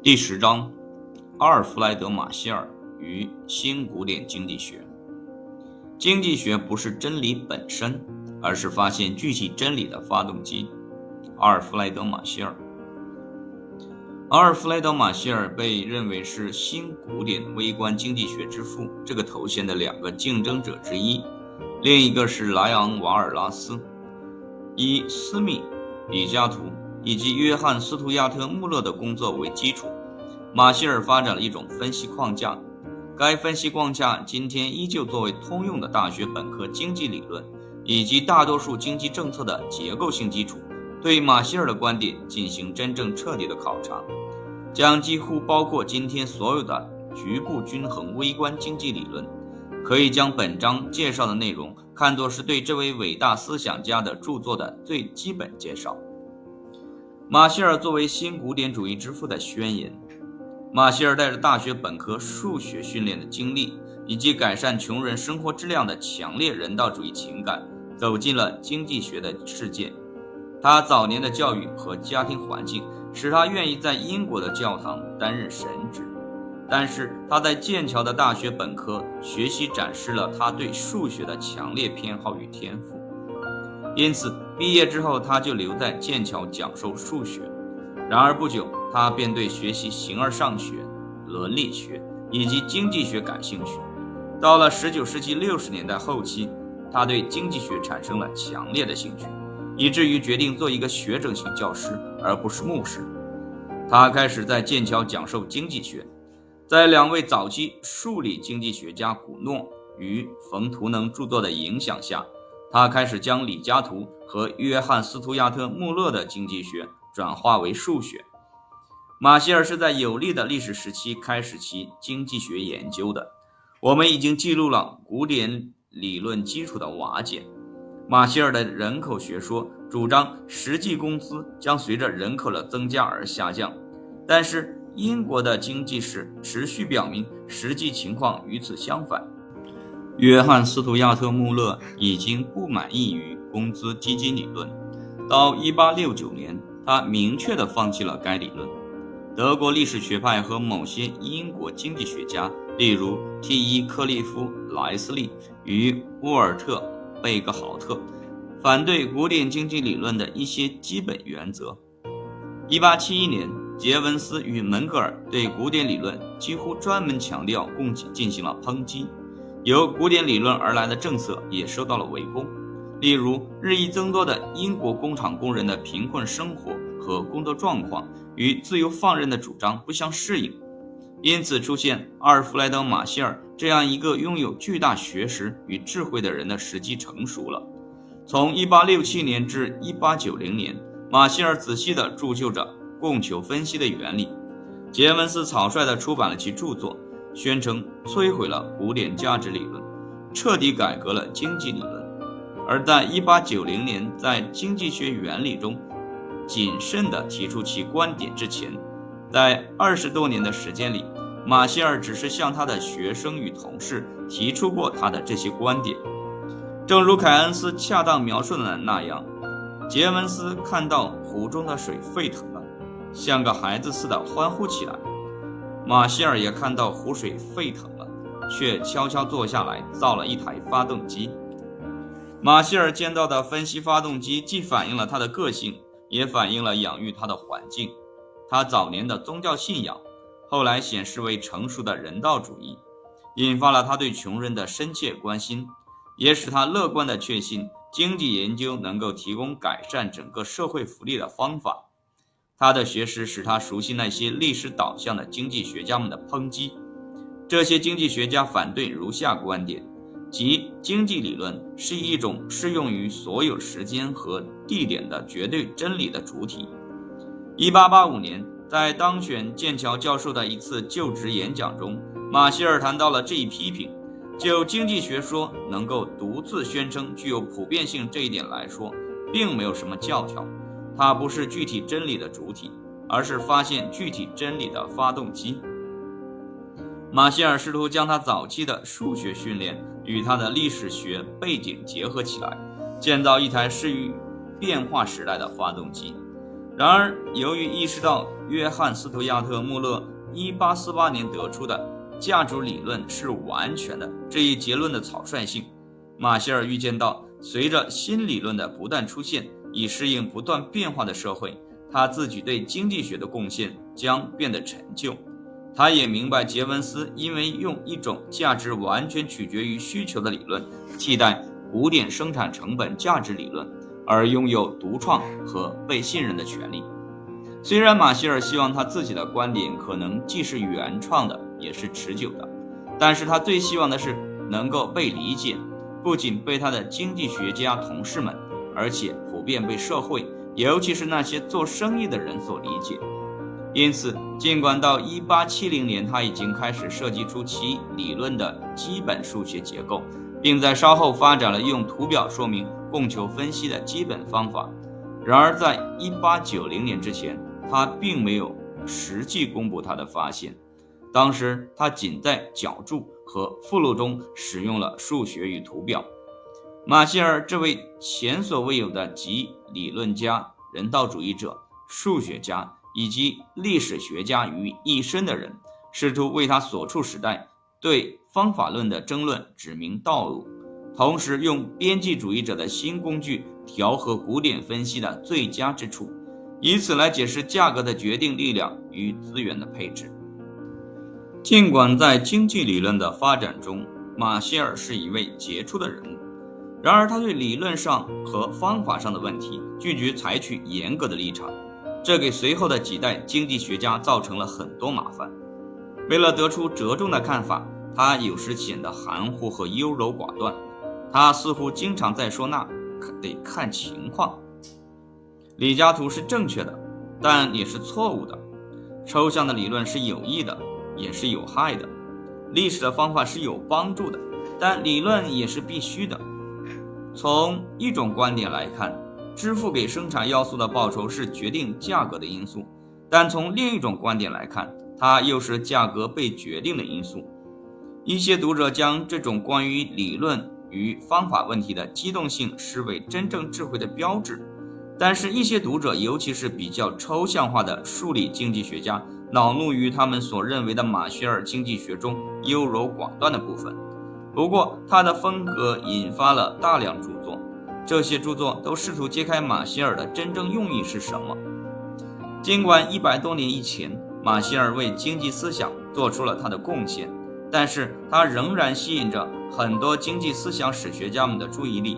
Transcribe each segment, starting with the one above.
第十章：阿尔弗莱德·马歇尔与新古典经济学。经济学不是真理本身，而是发现具体真理的发动机。阿尔弗莱德·马歇尔。阿尔弗莱德·马歇尔被认为是新古典微观经济学之父这个头衔的两个竞争者之一，另一个是莱昂·瓦尔拉斯。以斯密、比加图。以及约翰·斯图亚特·穆勒的工作为基础，马歇尔发展了一种分析框架。该分析框架今天依旧作为通用的大学本科经济理论以及大多数经济政策的结构性基础。对马歇尔的观点进行真正彻底的考察，将几乎包括今天所有的局部均衡微观经济理论。可以将本章介绍的内容看作是对这位伟大思想家的著作的最基本介绍。马歇尔作为新古典主义之父的宣言。马歇尔带着大学本科数学训练的经历，以及改善穷人生活质量的强烈人道主义情感，走进了经济学的世界。他早年的教育和家庭环境使他愿意在英国的教堂担任神职，但是他在剑桥的大学本科学习展示了他对数学的强烈偏好与天赋。因此，毕业之后他就留在剑桥讲授数学。然而不久，他便对学习形而上学、伦理学以及经济学感兴趣。到了19世纪60年代后期，他对经济学产生了强烈的兴趣，以至于决定做一个学者型教师，而不是牧师。他开始在剑桥讲授经济学。在两位早期数理经济学家古诺与冯图能著作的影响下。他开始将李嘉图和约翰·斯图亚特·穆勒的经济学转化为数学。马歇尔是在有利的历史时期开始其经济学研究的。我们已经记录了古典理论基础的瓦解。马歇尔的人口学说主张实际工资将随着人口的增加而下降，但是英国的经济史持续表明实际情况与此相反。约翰·斯图亚特·穆勒已经不满意于工资基金理论，到1869年，他明确地放弃了该理论。德国历史学派和某些英国经济学家，例如 T.E. 克利夫·莱斯利与沃尔特·贝格豪特，反对古典经济理论的一些基本原则。1871年，杰文斯与门格尔对古典理论几乎专门强调供给进行了抨击。由古典理论而来的政策也受到了围攻，例如日益增多的英国工厂工人的贫困生活和工作状况与自由放任的主张不相适应，因此出现阿尔弗莱德·马歇尔这样一个拥有巨大学识与智慧的人的时机成熟了。从1867年至1890年，马歇尔仔细地铸就着供求分析的原理，杰文斯草率地出版了其著作。宣称摧毁了古典价值理论，彻底改革了经济理论。而在1890年在《经济学原理》中谨慎地提出其观点之前，在二十多年的时间里，马歇尔只是向他的学生与同事提出过他的这些观点。正如凯恩斯恰当描述的那样，杰文斯看到湖中的水沸腾了，像个孩子似的欢呼起来。马歇尔也看到湖水沸腾了，却悄悄坐下来造了一台发动机。马歇尔见到的分析发动机，既反映了他的个性，也反映了养育他的环境。他早年的宗教信仰，后来显示为成熟的人道主义，引发了他对穷人的深切关心，也使他乐观地确信经济研究能够提供改善整个社会福利的方法。他的学识使他熟悉那些历史导向的经济学家们的抨击。这些经济学家反对如下观点：即经济理论是一种适用于所有时间和地点的绝对真理的主体。1885年，在当选剑桥教授的一次就职演讲中，马歇尔谈到了这一批评。就经济学说能够独自宣称具有普遍性这一点来说，并没有什么教条。它不是具体真理的主体，而是发现具体真理的发动机。马歇尔试图将他早期的数学训练与他的历史学背景结合起来，建造一台适于变化时代的发动机。然而，由于意识到约翰·斯图亚特·穆勒1848年得出的价值理论是完全的这一结论的草率性，马歇尔预见到，随着新理论的不断出现，以适应不断变化的社会，他自己对经济学的贡献将变得陈旧。他也明白，杰文斯因为用一种价值完全取决于需求的理论替代古典生产成本价值理论。而拥有独创和被信任的权利。虽然马歇尔希望他自己的观点可能既是原创的，也是持久的，但是他最希望的是能够被理解，不仅被他的经济学家同事们，而且遍被社会，尤其是那些做生意的人所理解。因此，尽管到1870年他已经开始设计出其理论的基本数学结构，并在稍后发展了用图表说明。供求分析的基本方法。然而，在1890年之前，他并没有实际公布他的发现。当时，他仅在脚注和附录中使用了数学与图表。马歇尔这位前所未有的集理论家、人道主义者、数学家以及历史学家于一身的人，试图为他所处时代对方法论的争论指明道路。同时，用边际主义者的新工具调和古典分析的最佳之处，以此来解释价格的决定力量与资源的配置。尽管在经济理论的发展中，马歇尔是一位杰出的人物，然而他对理论上和方法上的问题拒绝采取严格的立场，这给随后的几代经济学家造成了很多麻烦。为了得出折中的看法，他有时显得含糊和优柔寡断。他似乎经常在说：“那得看情况。”李嘉图是正确的，但也是错误的。抽象的理论是有益的，也是有害的。历史的方法是有帮助的，但理论也是必须的。从一种观点来看，支付给生产要素的报酬是决定价格的因素；但从另一种观点来看，它又是价格被决定的因素。一些读者将这种关于理论。与方法问题的机动性视为真正智慧的标志，但是，一些读者，尤其是比较抽象化的数理经济学家，恼怒于他们所认为的马歇尔经济学中优柔寡断的部分。不过，他的风格引发了大量著作，这些著作都试图揭开马歇尔的真正用意是什么。尽管一百多年以前，马歇尔为经济思想做出了他的贡献。但是他仍然吸引着很多经济思想史学家们的注意力。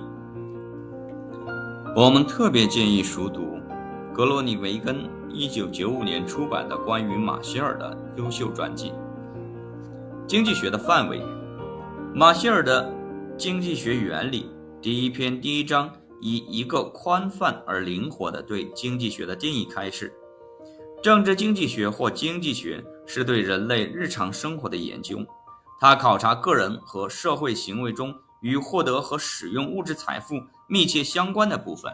我们特别建议熟读格罗尼维根1995年出版的关于马歇尔的优秀传记《经济学的范围》。马歇尔的经济学原理第一篇第一章以一个宽泛而灵活的对经济学的定义开始。政治经济学或经济学是对人类日常生活的研究。它考察个人和社会行为中与获得和使用物质财富密切相关的部分。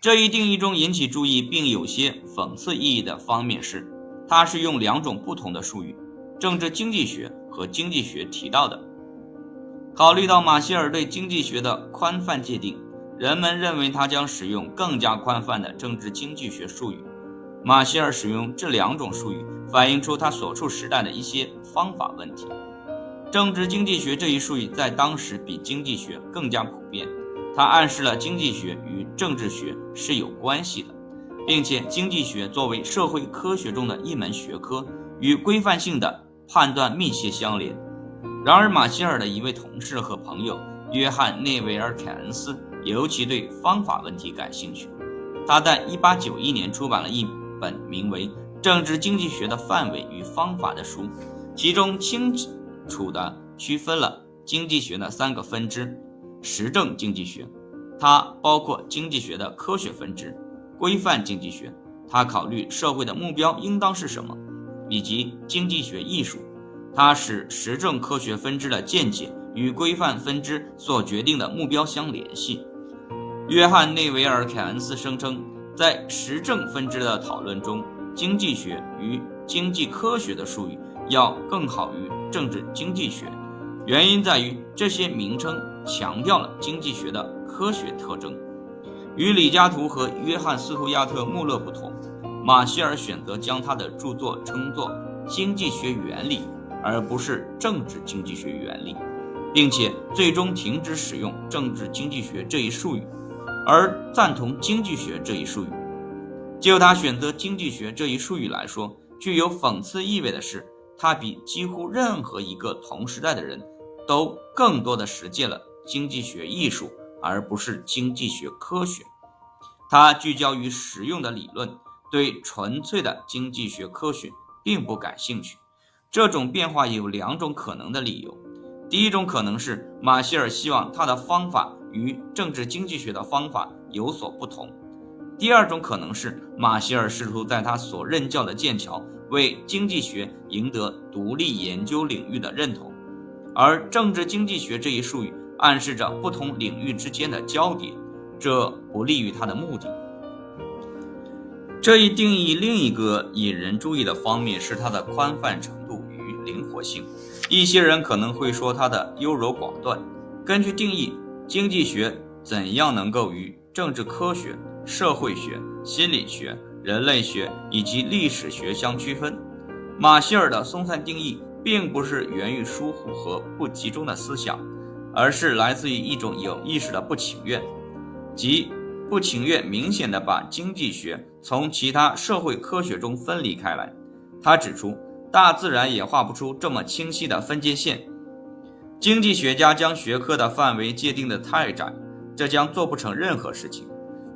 这一定义中引起注意并有些讽刺意义的方面是，它是用两种不同的术语——政治经济学和经济学提到的。考虑到马歇尔对经济学的宽泛界定，人们认为他将使用更加宽泛的政治经济学术语。马歇尔使用这两种术语，反映出他所处时代的一些方法问题。政治经济学这一术语在当时比经济学更加普遍，它暗示了经济学与政治学是有关系的，并且经济学作为社会科学中的一门学科，与规范性的判断密切相连。然而，马歇尔的一位同事和朋友约翰内维尔凯恩斯尤其对方法问题感兴趣，他在1891年出版了一。本名为《政治经济学的范围与方法》的书，其中清楚地区分了经济学的三个分支：实证经济学，它包括经济学的科学分支；规范经济学，它考虑社会的目标应当是什么；以及经济学艺术，它使实证科学分支的见解与规范分支所决定的目标相联系。约翰内维尔凯恩斯声称。在实证分支的讨论中，经济学与经济科学的术语要更好于政治经济学，原因在于这些名称强调了经济学的科学特征。与李嘉图和约翰·斯图亚特·穆勒不同，马歇尔选择将他的著作称作《经济学原理》，而不是《政治经济学原理》，并且最终停止使用“政治经济学”这一术语，而赞同“经济学”这一术语。就他选择“经济学”这一术语来说，具有讽刺意味的是，他比几乎任何一个同时代的人都更多的实践了经济学艺术。而不是经济学科学，它聚焦于实用的理论，对纯粹的经济学科学并不感兴趣。这种变化有两种可能的理由：第一种可能是马歇尔希望他的方法与政治经济学的方法有所不同；第二种可能是马歇尔试图在他所任教的剑桥为经济学赢得独立研究领域的认同，而政治经济学这一术语。暗示着不同领域之间的交叠，这不利于他的目的。这一定义另一个引人注意的方面是它的宽泛程度与灵活性。一些人可能会说它的优柔寡断。根据定义，经济学怎样能够与政治科学、社会学、心理学、人类学以及历史学相区分？马歇尔的松散定义并不是源于疏忽和不集中的思想。而是来自于一种有意识的不情愿，即不情愿明显地把经济学从其他社会科学中分离开来。他指出，大自然也画不出这么清晰的分界线。经济学家将学科的范围界定得太窄，这将做不成任何事情。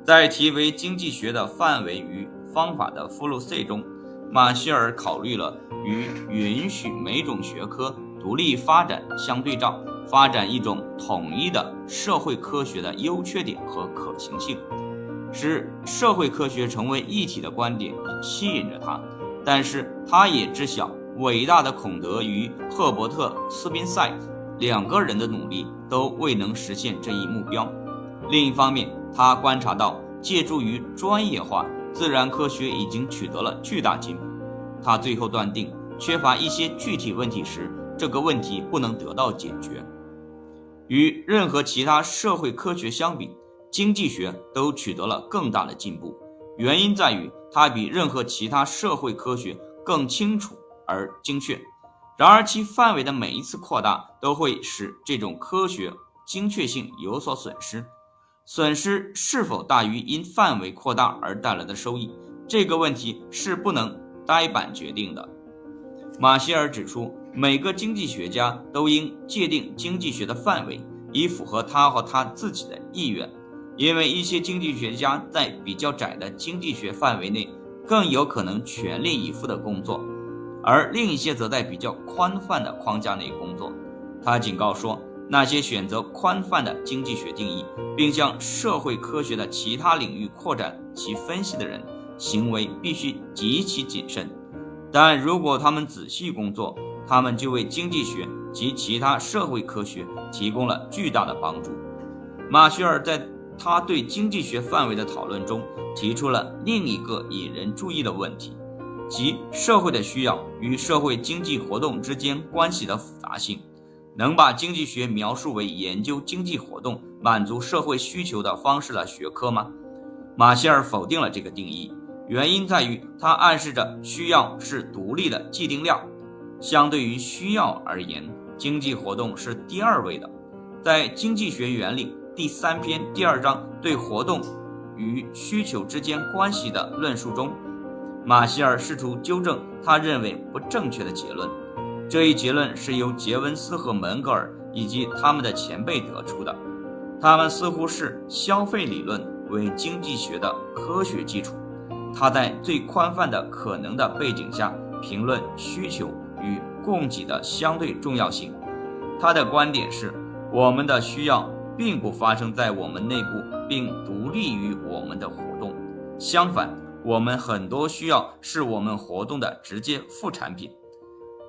在题为“经济学的范围与方法”的附录 C 中，马歇尔考虑了与允许每种学科独立发展相对照。发展一种统一的社会科学的优缺点和可行性，使社会科学成为一体的观点吸引着他，但是他也知晓伟大的孔德与赫伯特斯宾塞两个人的努力都未能实现这一目标。另一方面，他观察到，借助于专业化，自然科学已经取得了巨大进步。他最后断定，缺乏一些具体问题时，这个问题不能得到解决。与任何其他社会科学相比，经济学都取得了更大的进步。原因在于它比任何其他社会科学更清楚而精确。然而，其范围的每一次扩大都会使这种科学精确性有所损失。损失是否大于因范围扩大而带来的收益，这个问题是不能呆板决定的。马歇尔指出。每个经济学家都应界定经济学的范围，以符合他和他自己的意愿。因为一些经济学家在比较窄的经济学范围内更有可能全力以赴的工作，而另一些则在比较宽泛的框架内工作。他警告说，那些选择宽泛的经济学定义，并向社会科学的其他领域扩展其分析的人，行为必须极其谨慎。但如果他们仔细工作，他们就为经济学及其他社会科学提供了巨大的帮助。马歇尔在他对经济学范围的讨论中提出了另一个引人注意的问题，即社会的需要与社会经济活动之间关系的复杂性。能把经济学描述为研究经济活动、满足社会需求的方式的学科吗？马歇尔否定了这个定义，原因在于它暗示着需要是独立的既定量。相对于需要而言，经济活动是第二位的。在《经济学原理》第三篇第二章对活动与需求之间关系的论述中，马歇尔试图纠正他认为不正确的结论。这一结论是由杰文斯和门格尔以及他们的前辈得出的。他们似乎是消费理论为经济学的科学基础。他在最宽泛的可能的背景下评论需求。与供给的相对重要性，他的观点是：我们的需要并不发生在我们内部，并独立于我们的活动。相反，我们很多需要是我们活动的直接副产品。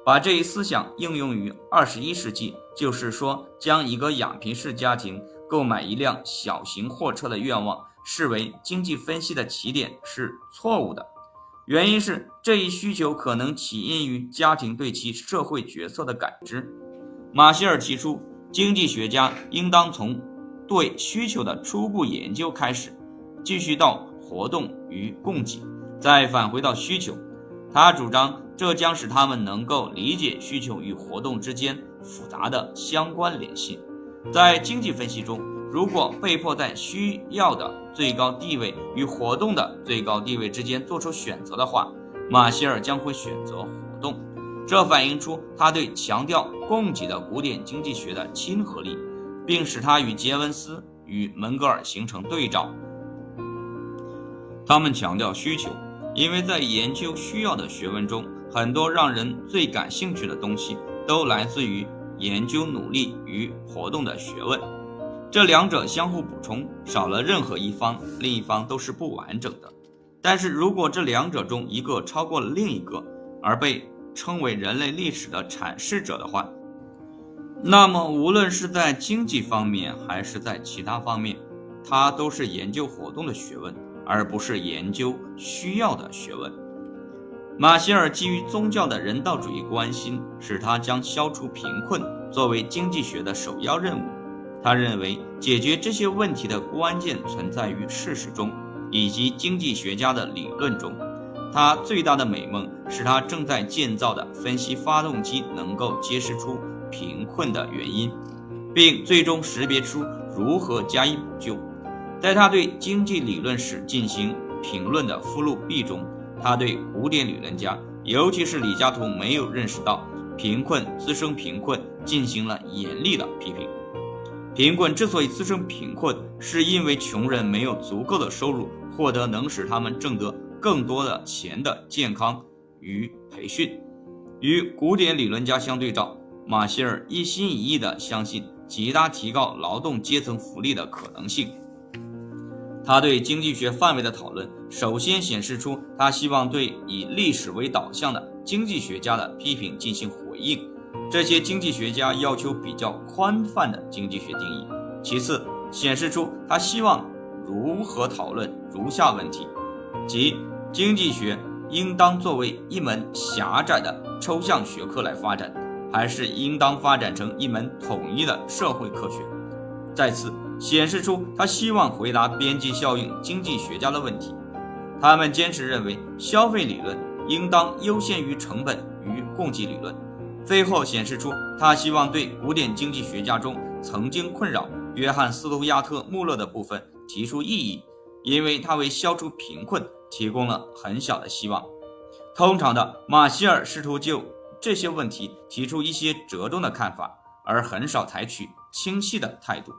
把这一思想应用于二十一世纪，就是说，将一个养贫式家庭购买一辆小型货车的愿望视为经济分析的起点是错误的。原因是这一需求可能起因于家庭对其社会角色的感知。马歇尔提出，经济学家应当从对需求的初步研究开始，继续到活动与供给，再返回到需求。他主张这将使他们能够理解需求与活动之间复杂的相关联系。在经济分析中，如果被迫在需要的最高地位与活动的最高地位之间做出选择的话，马歇尔将会选择活动。这反映出他对强调供给的古典经济学的亲和力，并使他与杰文斯与门格尔形成对照。他们强调需求。因为在研究需要的学问中，很多让人最感兴趣的东西都来自于研究努力与活动的学问，这两者相互补充，少了任何一方，另一方都是不完整的。但是如果这两者中一个超过了另一个，而被称为人类历史的阐释者的话，那么无论是在经济方面还是在其他方面，它都是研究活动的学问。而不是研究需要的学问。马歇尔基于宗教的人道主义关心，使他将消除贫困作为经济学的首要任务。他认为解决这些问题的关键存在于事实中，以及经济学家的理论中。他最大的美梦是他正在建造的分析发动机能够揭示出贫困的原因，并最终识别出如何加以补救。在他对经济理论史进行评论的附录 B 中，他对古典理论家，尤其是李嘉图没有认识到贫困滋生贫困进行了严厉的批评。贫困之所以滋生贫困，是因为穷人没有足够的收入获得能使他们挣得更多的钱的健康与培训。与古典理论家相对照，马歇尔一心一意地相信极大提高劳动阶层福利的可能性。他对经济学范围的讨论，首先显示出他希望对以历史为导向的经济学家的批评进行回应。这些经济学家要求比较宽泛的经济学定义。其次，显示出他希望如何讨论如下问题：即经济学应当作为一门狭窄的抽象学科来发展，还是应当发展成一门统一的社会科学？再次。显示出他希望回答边际效应经济学家的问题。他们坚持认为消费理论应当优先于成本与供给理论。最后显示出他希望对古典经济学家中曾经困扰约翰斯图亚特穆勒的部分提出异议，因为他为消除贫困提供了很小的希望。通常的，马歇尔试图就这些问题提出一些折中的看法，而很少采取清晰的态度。